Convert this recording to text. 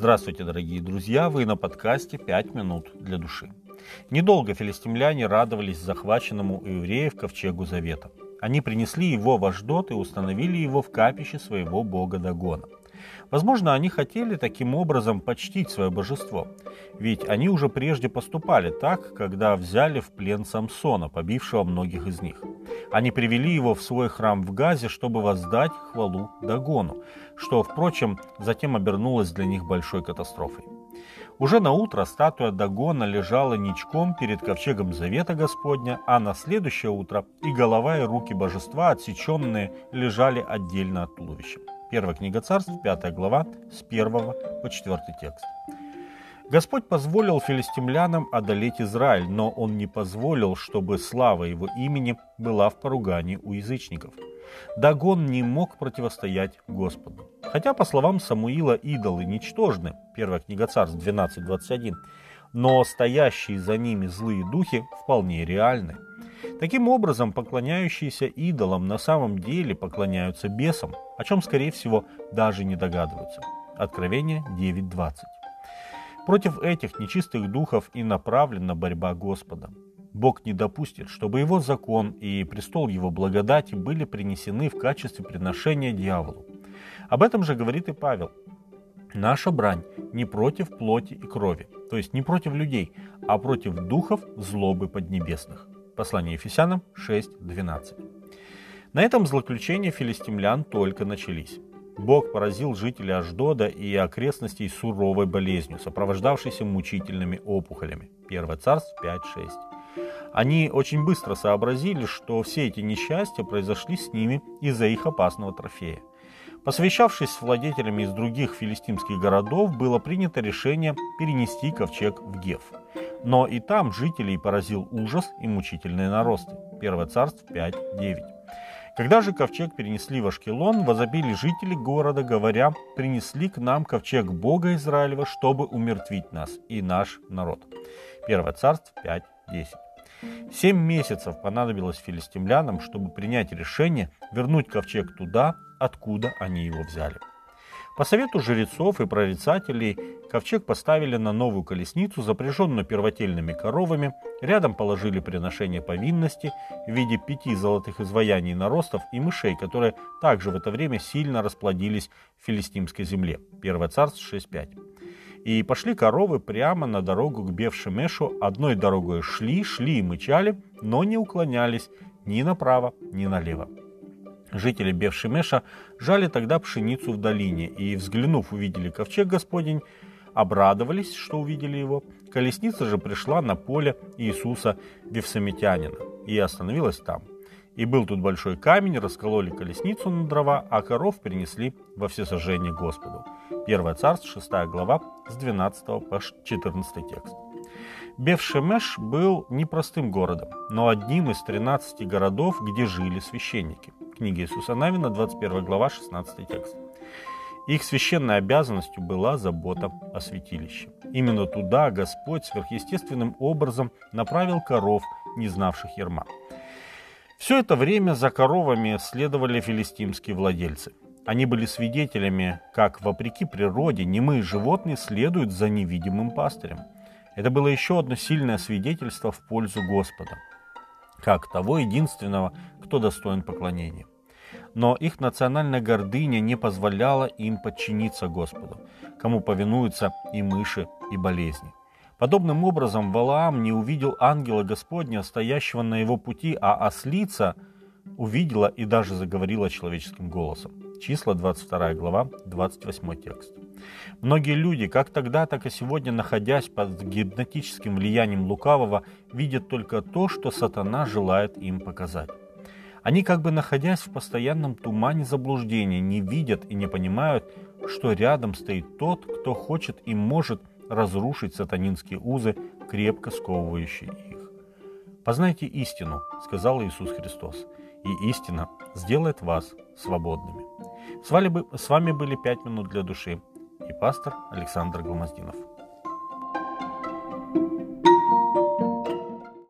Здравствуйте, дорогие друзья! Вы на подкасте «Пять минут для души». Недолго филистимляне радовались захваченному у евреев ковчегу Завета. Они принесли его в Аждот и установили его в капище своего бога Дагона. Возможно, они хотели таким образом почтить свое божество, ведь они уже прежде поступали так, когда взяли в плен Самсона, побившего многих из них. Они привели его в свой храм в Газе, чтобы воздать хвалу Дагону, что, впрочем, затем обернулось для них большой катастрофой. Уже на утро статуя Дагона лежала ничком перед ковчегом Завета Господня, а на следующее утро и голова, и руки божества, отсеченные, лежали отдельно от туловища. Первая книга царств, пятая глава, с первого по четвертый текст. Господь позволил филистимлянам одолеть Израиль, но Он не позволил, чтобы слава Его имени была в поругании у язычников. Дагон не мог противостоять Господу. Хотя, по словам Самуила, идолы ничтожны, первая книга царств 12.21, но стоящие за ними злые духи вполне реальны. Таким образом, поклоняющиеся идолам на самом деле поклоняются бесам, о чем, скорее всего, даже не догадываются. Откровение 9.20. Против этих нечистых духов и направлена борьба Господа. Бог не допустит, чтобы его закон и престол его благодати были принесены в качестве приношения дьяволу. Об этом же говорит и Павел. Наша брань не против плоти и крови, то есть не против людей, а против духов злобы поднебесных. Послание Ефесянам 6.12. На этом злоключения филистимлян только начались. Бог поразил жителей Аждода и окрестностей суровой болезнью, сопровождавшейся мучительными опухолями. 1 Царств 5.6. Они очень быстро сообразили, что все эти несчастья произошли с ними из-за их опасного трофея. Посвящавшись с владетелями из других филистимских городов, было принято решение перенести ковчег в Геф – но и там жителей поразил ужас и мучительные наросты. 1 царств 5.9. Когда же ковчег перенесли в Ашкелон, возобили жители города, говоря, «Принесли к нам ковчег Бога Израилева, чтобы умертвить нас и наш народ». 1 царств 5.10. Семь месяцев понадобилось филистимлянам, чтобы принять решение вернуть ковчег туда, откуда они его взяли. По совету жрецов и прорицателей ковчег поставили на новую колесницу, запряженную первотельными коровами, рядом положили приношение повинности в виде пяти золотых изваяний наростов и мышей, которые также в это время сильно расплодились в филистимской земле. 1 царств 6.5. И пошли коровы прямо на дорогу к Бевшемешу, одной дорогой шли, шли и мычали, но не уклонялись ни направо, ни налево. Жители Бевшемеша жали тогда пшеницу в долине, и, взглянув, увидели ковчег Господень, обрадовались, что увидели его. Колесница же пришла на поле Иисуса Вевсамитянина и остановилась там. И был тут большой камень, раскололи колесницу на дрова, а коров принесли во всесожжение Господу. 1 Царств, 6 глава, с 12 по 14 текст. Бевшемеш был непростым городом, но одним из 13 городов, где жили священники книги Иисуса Навина, 21 глава, 16 текст. Их священной обязанностью была забота о святилище. Именно туда Господь сверхъестественным образом направил коров, не знавших ерма. Все это время за коровами следовали филистимские владельцы. Они были свидетелями, как, вопреки природе, немые животные следуют за невидимым пастырем. Это было еще одно сильное свидетельство в пользу Господа, как того единственного, кто достоин поклонения но их национальная гордыня не позволяла им подчиниться Господу, кому повинуются и мыши, и болезни. Подобным образом Валаам не увидел ангела Господня, стоящего на его пути, а ослица увидела и даже заговорила человеческим голосом. Числа 22 глава, 28 текст. Многие люди, как тогда, так и сегодня, находясь под гипнотическим влиянием лукавого, видят только то, что сатана желает им показать. Они, как бы находясь в постоянном тумане заблуждения, не видят и не понимают, что рядом стоит тот, кто хочет и может разрушить сатанинские узы, крепко сковывающие их. «Познайте истину», — сказал Иисус Христос, «и истина сделает вас свободными». С вами были «Пять минут для души» и пастор Александр Гломоздинов.